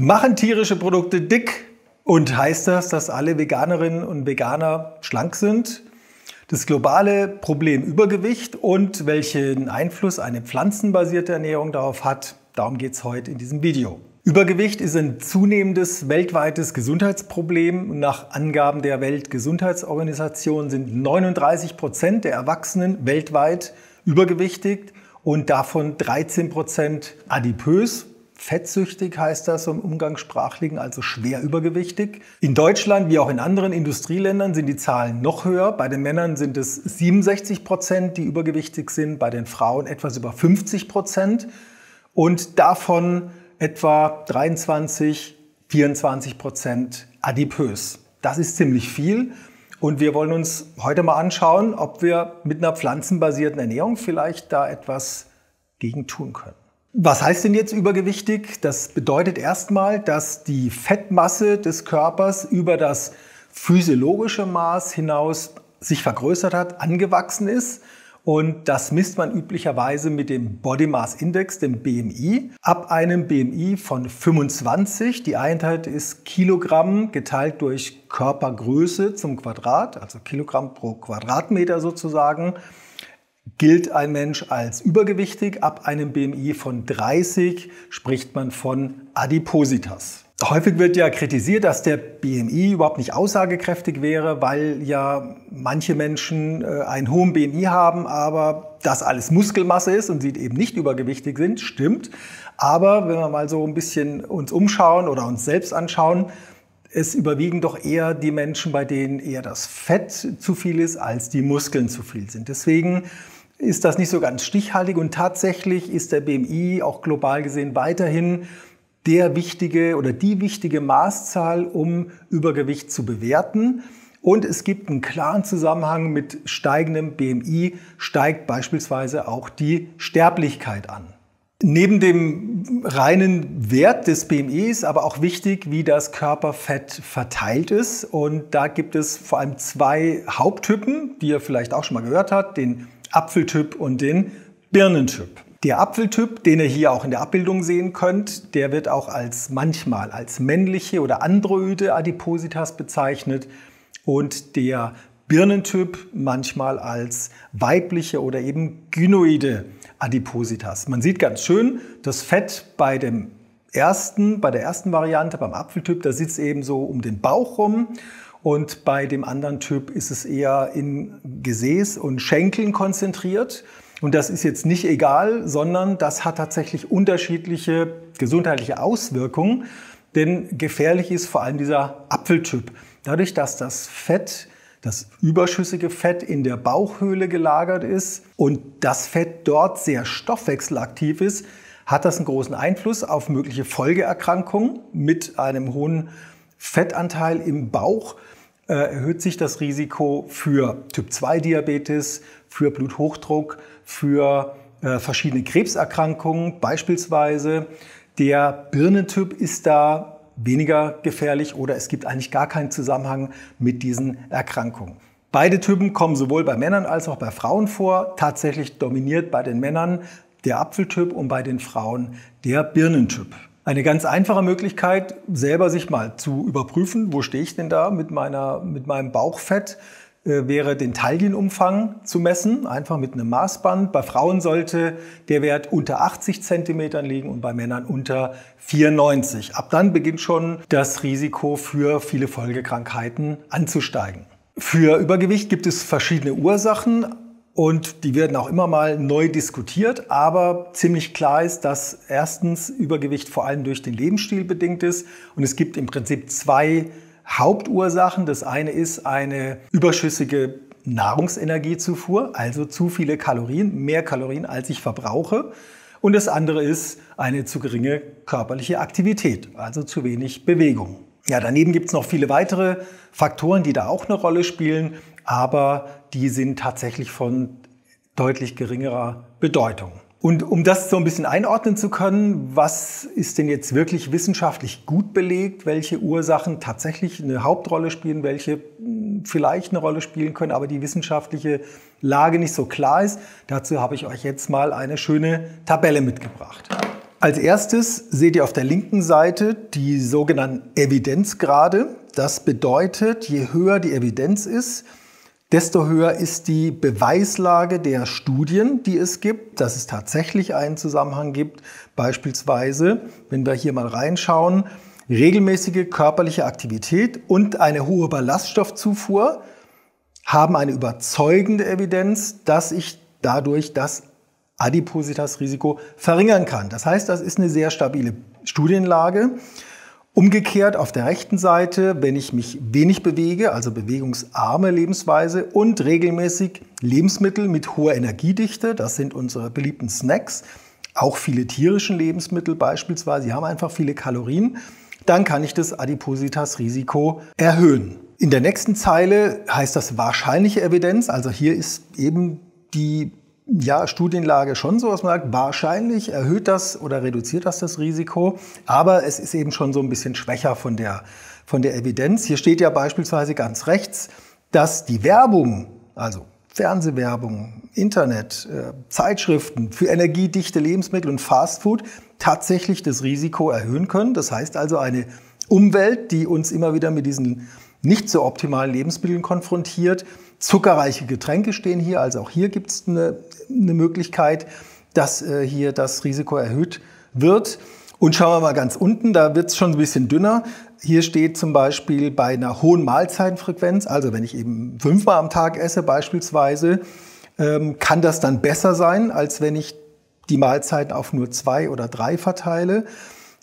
Machen tierische Produkte dick? Und heißt das, dass alle Veganerinnen und Veganer schlank sind? Das globale Problem Übergewicht und welchen Einfluss eine pflanzenbasierte Ernährung darauf hat, darum geht es heute in diesem Video. Übergewicht ist ein zunehmendes weltweites Gesundheitsproblem. Nach Angaben der Weltgesundheitsorganisation sind 39 Prozent der Erwachsenen weltweit übergewichtig und davon 13 Prozent adipös. Fettsüchtig heißt das im Umgangssprachlichen, also schwer übergewichtig. In Deutschland wie auch in anderen Industrieländern sind die Zahlen noch höher. Bei den Männern sind es 67 Prozent, die übergewichtig sind, bei den Frauen etwas über 50 Prozent und davon etwa 23, 24 Prozent adipös. Das ist ziemlich viel. Und wir wollen uns heute mal anschauen, ob wir mit einer pflanzenbasierten Ernährung vielleicht da etwas gegen tun können. Was heißt denn jetzt übergewichtig? Das bedeutet erstmal, dass die Fettmasse des Körpers über das physiologische Maß hinaus sich vergrößert hat, angewachsen ist. Und das misst man üblicherweise mit dem Body Mass Index, dem BMI. Ab einem BMI von 25, die Einheit ist Kilogramm geteilt durch Körpergröße zum Quadrat, also Kilogramm pro Quadratmeter sozusagen, gilt ein Mensch als übergewichtig. Ab einem BMI von 30 spricht man von Adipositas. Häufig wird ja kritisiert, dass der BMI überhaupt nicht aussagekräftig wäre, weil ja manche Menschen äh, einen hohen BMI haben, aber das alles Muskelmasse ist und sie eben nicht übergewichtig sind. Stimmt. Aber wenn wir mal so ein bisschen uns umschauen oder uns selbst anschauen, es überwiegen doch eher die Menschen, bei denen eher das Fett zu viel ist, als die Muskeln zu viel sind. Deswegen ist das nicht so ganz stichhaltig und tatsächlich ist der BMI auch global gesehen weiterhin der wichtige oder die wichtige Maßzahl, um Übergewicht zu bewerten. Und es gibt einen klaren Zusammenhang mit steigendem BMI, steigt beispielsweise auch die Sterblichkeit an. Neben dem reinen Wert des BMI ist aber auch wichtig, wie das Körperfett verteilt ist. Und da gibt es vor allem zwei Haupttypen, die ihr vielleicht auch schon mal gehört habt, den Apfeltyp und den Birnentyp. Der Apfeltyp, den ihr hier auch in der Abbildung sehen könnt, der wird auch als manchmal als männliche oder androide Adipositas bezeichnet und der Birnentyp manchmal als weibliche oder eben gynoide Adipositas. Man sieht ganz schön, das Fett bei dem ersten, bei der ersten Variante, beim Apfeltyp, da sitzt eben so um den Bauch rum und bei dem anderen Typ ist es eher in Gesäß und Schenkeln konzentriert. Und das ist jetzt nicht egal, sondern das hat tatsächlich unterschiedliche gesundheitliche Auswirkungen. Denn gefährlich ist vor allem dieser Apfeltyp. Dadurch, dass das Fett, das überschüssige Fett in der Bauchhöhle gelagert ist und das Fett dort sehr stoffwechselaktiv ist, hat das einen großen Einfluss auf mögliche Folgeerkrankungen mit einem hohen Fettanteil im Bauch äh, erhöht sich das Risiko für Typ-2-Diabetes, für Bluthochdruck, für äh, verschiedene Krebserkrankungen beispielsweise. Der Birnentyp ist da weniger gefährlich oder es gibt eigentlich gar keinen Zusammenhang mit diesen Erkrankungen. Beide Typen kommen sowohl bei Männern als auch bei Frauen vor. Tatsächlich dominiert bei den Männern der Apfeltyp und bei den Frauen der Birnentyp. Eine ganz einfache Möglichkeit, selber sich mal zu überprüfen, wo stehe ich denn da mit, meiner, mit meinem Bauchfett, äh, wäre den Taillenumfang zu messen, einfach mit einem Maßband. Bei Frauen sollte der Wert unter 80 Zentimetern liegen und bei Männern unter 94. Ab dann beginnt schon das Risiko für viele Folgekrankheiten anzusteigen. Für Übergewicht gibt es verschiedene Ursachen. Und die werden auch immer mal neu diskutiert, aber ziemlich klar ist, dass erstens Übergewicht vor allem durch den Lebensstil bedingt ist. Und es gibt im Prinzip zwei Hauptursachen. Das eine ist eine überschüssige Nahrungsenergiezufuhr, also zu viele Kalorien, mehr Kalorien, als ich verbrauche. Und das andere ist eine zu geringe körperliche Aktivität, also zu wenig Bewegung. Ja, daneben gibt es noch viele weitere Faktoren, die da auch eine Rolle spielen aber die sind tatsächlich von deutlich geringerer Bedeutung. Und um das so ein bisschen einordnen zu können, was ist denn jetzt wirklich wissenschaftlich gut belegt, welche Ursachen tatsächlich eine Hauptrolle spielen, welche hm, vielleicht eine Rolle spielen können, aber die wissenschaftliche Lage nicht so klar ist, dazu habe ich euch jetzt mal eine schöne Tabelle mitgebracht. Als erstes seht ihr auf der linken Seite die sogenannten Evidenzgrade. Das bedeutet, je höher die Evidenz ist, desto höher ist die Beweislage der Studien, die es gibt, dass es tatsächlich einen Zusammenhang gibt. Beispielsweise, wenn wir hier mal reinschauen, regelmäßige körperliche Aktivität und eine hohe Ballaststoffzufuhr haben eine überzeugende Evidenz, dass ich dadurch das Adipositas-Risiko verringern kann. Das heißt, das ist eine sehr stabile Studienlage. Umgekehrt auf der rechten Seite, wenn ich mich wenig bewege, also bewegungsarme Lebensweise und regelmäßig Lebensmittel mit hoher Energiedichte, das sind unsere beliebten Snacks, auch viele tierischen Lebensmittel beispielsweise, die haben einfach viele Kalorien, dann kann ich das Adipositas-Risiko erhöhen. In der nächsten Zeile heißt das wahrscheinliche Evidenz, also hier ist eben die ja, Studienlage schon so, dass man sagt, wahrscheinlich erhöht das oder reduziert das das Risiko, aber es ist eben schon so ein bisschen schwächer von der, von der Evidenz. Hier steht ja beispielsweise ganz rechts, dass die Werbung, also Fernsehwerbung, Internet, äh, Zeitschriften für energiedichte Lebensmittel und Fastfood tatsächlich das Risiko erhöhen können. Das heißt also eine Umwelt, die uns immer wieder mit diesen nicht so optimalen Lebensmitteln konfrontiert, Zuckerreiche Getränke stehen hier, also auch hier gibt es eine, eine, Möglichkeit, dass äh, hier das Risiko erhöht wird. Und schauen wir mal ganz unten, da wird es schon ein bisschen dünner. Hier steht zum Beispiel bei einer hohen Mahlzeitenfrequenz, also wenn ich eben fünfmal am Tag esse beispielsweise, ähm, kann das dann besser sein, als wenn ich die Mahlzeiten auf nur zwei oder drei verteile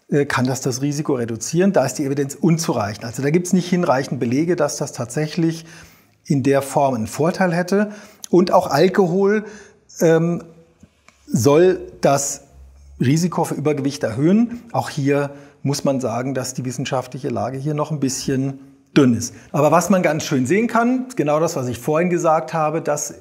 äh, kann das das Risiko reduzieren. Da ist die Evidenz unzureichend. Also da gibt es nicht hinreichend Belege, dass das tatsächlich in der Form einen Vorteil hätte. Und auch Alkohol ähm, soll das Risiko für Übergewicht erhöhen. Auch hier muss man sagen, dass die wissenschaftliche Lage hier noch ein bisschen dünn ist. Aber was man ganz schön sehen kann, genau das, was ich vorhin gesagt habe, dass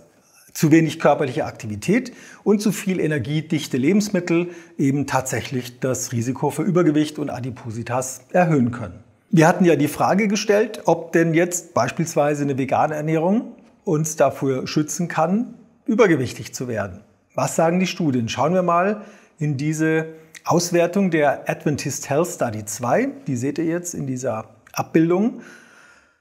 zu wenig körperliche Aktivität und zu viel energiedichte Lebensmittel eben tatsächlich das Risiko für Übergewicht und Adipositas erhöhen können. Wir hatten ja die Frage gestellt, ob denn jetzt beispielsweise eine vegane Ernährung uns dafür schützen kann, übergewichtig zu werden. Was sagen die Studien? Schauen wir mal in diese Auswertung der Adventist Health Study 2. Die seht ihr jetzt in dieser Abbildung.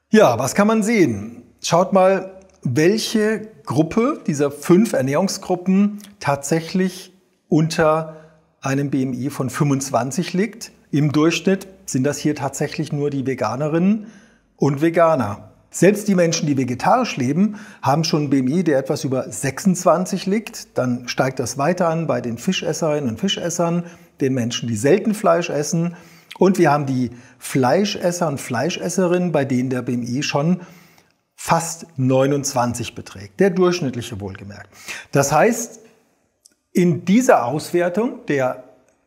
Ja, was kann man sehen? Schaut mal, welche Gruppe dieser fünf Ernährungsgruppen tatsächlich unter einem BMI von 25 liegt. Im Durchschnitt sind das hier tatsächlich nur die Veganerinnen und Veganer. Selbst die Menschen, die vegetarisch leben, haben schon ein BMI, der etwas über 26 liegt. Dann steigt das weiter an bei den Fischesserinnen und Fischessern, den Menschen, die selten Fleisch essen. Und wir haben die Fleischesser und Fleischesserinnen, bei denen der BMI schon fast 29 beträgt. Der durchschnittliche wohlgemerkt. Das heißt, in dieser Auswertung der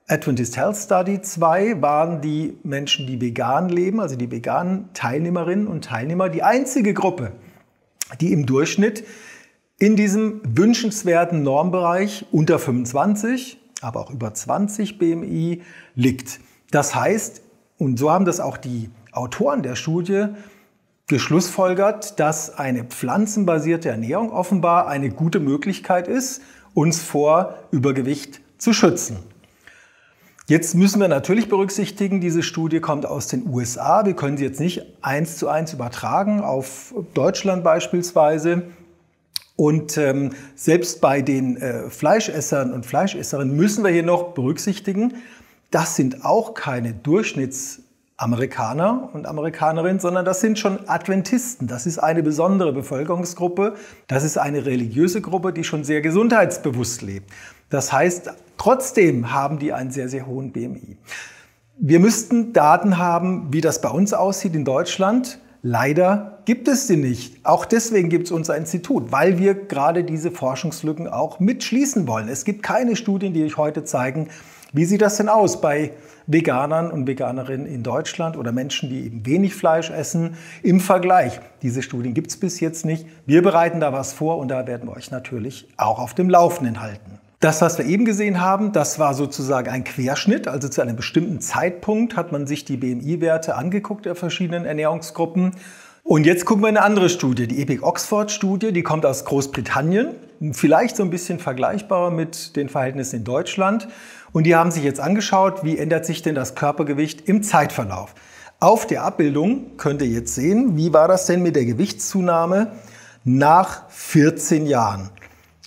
Adventist Health Study 2 waren die Menschen, die vegan leben, also die veganen Teilnehmerinnen und Teilnehmer, die einzige Gruppe, die im Durchschnitt in diesem wünschenswerten Normbereich unter 25, aber auch über 20 BMI liegt. Das heißt, und so haben das auch die Autoren der Studie geschlussfolgert, dass eine pflanzenbasierte Ernährung offenbar eine gute Möglichkeit ist, uns vor Übergewicht zu schützen. Jetzt müssen wir natürlich berücksichtigen, diese Studie kommt aus den USA. Wir können sie jetzt nicht eins zu eins übertragen auf Deutschland beispielsweise. Und ähm, selbst bei den äh, Fleischessern und Fleischesserinnen müssen wir hier noch berücksichtigen, das sind auch keine Durchschnittsamerikaner und Amerikanerinnen, sondern das sind schon Adventisten. Das ist eine besondere Bevölkerungsgruppe. Das ist eine religiöse Gruppe, die schon sehr gesundheitsbewusst lebt. Das heißt, trotzdem haben die einen sehr, sehr hohen BMI. Wir müssten Daten haben, wie das bei uns aussieht in Deutschland. Leider gibt es die nicht. Auch deswegen gibt es unser Institut, weil wir gerade diese Forschungslücken auch mitschließen wollen. Es gibt keine Studien, die euch heute zeigen, wie sieht das denn aus bei Veganern und Veganerinnen in Deutschland oder Menschen, die eben wenig Fleisch essen im Vergleich. Diese Studien gibt es bis jetzt nicht. Wir bereiten da was vor und da werden wir euch natürlich auch auf dem Laufenden halten. Das, was wir eben gesehen haben, das war sozusagen ein Querschnitt. Also zu einem bestimmten Zeitpunkt hat man sich die BMI-Werte angeguckt der verschiedenen Ernährungsgruppen. Und jetzt gucken wir eine andere Studie, die Epic Oxford Studie, die kommt aus Großbritannien, vielleicht so ein bisschen vergleichbarer mit den Verhältnissen in Deutschland. Und die haben sich jetzt angeschaut, wie ändert sich denn das Körpergewicht im Zeitverlauf. Auf der Abbildung könnt ihr jetzt sehen, wie war das denn mit der Gewichtszunahme nach 14 Jahren.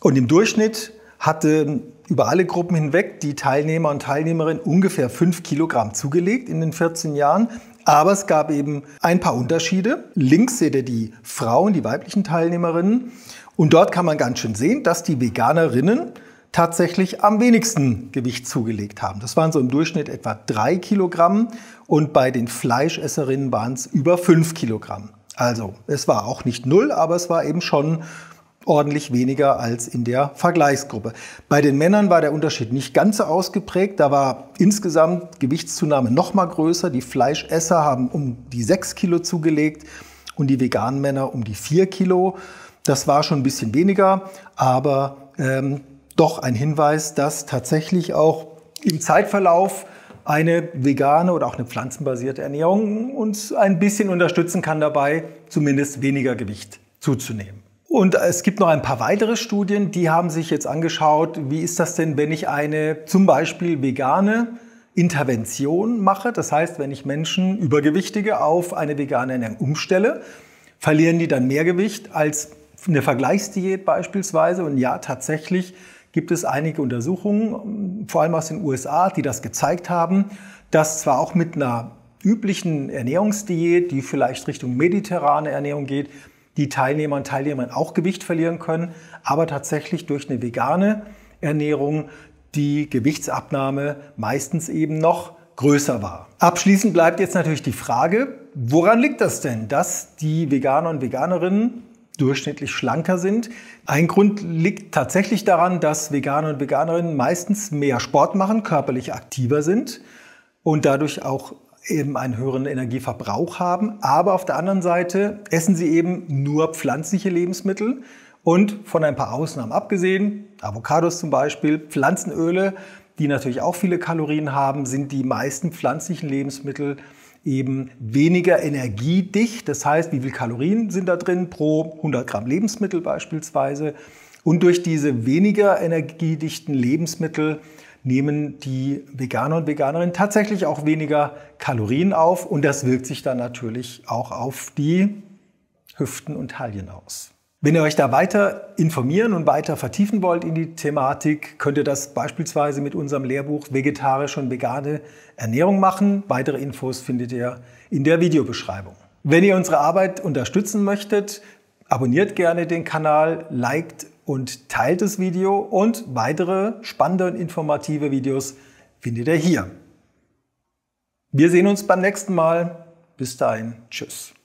Und im Durchschnitt hatte über alle Gruppen hinweg die Teilnehmer und Teilnehmerinnen ungefähr 5 Kilogramm zugelegt in den 14 Jahren. Aber es gab eben ein paar Unterschiede. Links seht ihr die Frauen, die weiblichen Teilnehmerinnen. Und dort kann man ganz schön sehen, dass die Veganerinnen tatsächlich am wenigsten Gewicht zugelegt haben. Das waren so im Durchschnitt etwa drei Kilogramm und bei den Fleischesserinnen waren es über fünf Kilogramm. Also es war auch nicht null, aber es war eben schon ordentlich weniger als in der Vergleichsgruppe. Bei den Männern war der Unterschied nicht ganz so ausgeprägt. Da war insgesamt Gewichtszunahme noch mal größer. Die Fleischesser haben um die sechs Kilo zugelegt und die veganen Männer um die vier Kilo. Das war schon ein bisschen weniger, aber ähm, doch ein Hinweis, dass tatsächlich auch im Zeitverlauf eine vegane oder auch eine pflanzenbasierte Ernährung uns ein bisschen unterstützen kann dabei, zumindest weniger Gewicht zuzunehmen. Und es gibt noch ein paar weitere Studien, die haben sich jetzt angeschaut, wie ist das denn, wenn ich eine zum Beispiel vegane Intervention mache. Das heißt, wenn ich Menschen, Übergewichtige, auf eine vegane Ernährung umstelle, verlieren die dann mehr Gewicht als eine Vergleichsdiät beispielsweise. Und ja, tatsächlich gibt es einige Untersuchungen, vor allem aus den USA, die das gezeigt haben, dass zwar auch mit einer üblichen Ernährungsdiät, die vielleicht Richtung mediterrane Ernährung geht, die Teilnehmer und Teilnehmerinnen auch Gewicht verlieren können, aber tatsächlich durch eine vegane Ernährung die Gewichtsabnahme meistens eben noch größer war. Abschließend bleibt jetzt natürlich die Frage, woran liegt das denn, dass die Veganer und Veganerinnen durchschnittlich schlanker sind? Ein Grund liegt tatsächlich daran, dass Veganer und Veganerinnen meistens mehr Sport machen, körperlich aktiver sind und dadurch auch eben einen höheren Energieverbrauch haben. Aber auf der anderen Seite essen sie eben nur pflanzliche Lebensmittel und von ein paar Ausnahmen abgesehen, Avocados zum Beispiel, Pflanzenöle, die natürlich auch viele Kalorien haben, sind die meisten pflanzlichen Lebensmittel eben weniger energiedicht. Das heißt, wie viele Kalorien sind da drin pro 100 Gramm Lebensmittel beispielsweise. Und durch diese weniger energiedichten Lebensmittel nehmen die Veganer und Veganerinnen tatsächlich auch weniger Kalorien auf und das wirkt sich dann natürlich auch auf die Hüften und Taillen aus. Wenn ihr euch da weiter informieren und weiter vertiefen wollt in die Thematik, könnt ihr das beispielsweise mit unserem Lehrbuch Vegetarische und vegane Ernährung machen. Weitere Infos findet ihr in der Videobeschreibung. Wenn ihr unsere Arbeit unterstützen möchtet, abonniert gerne den Kanal, liked und teilt das Video und weitere spannende und informative Videos findet ihr hier. Wir sehen uns beim nächsten Mal. Bis dahin, tschüss.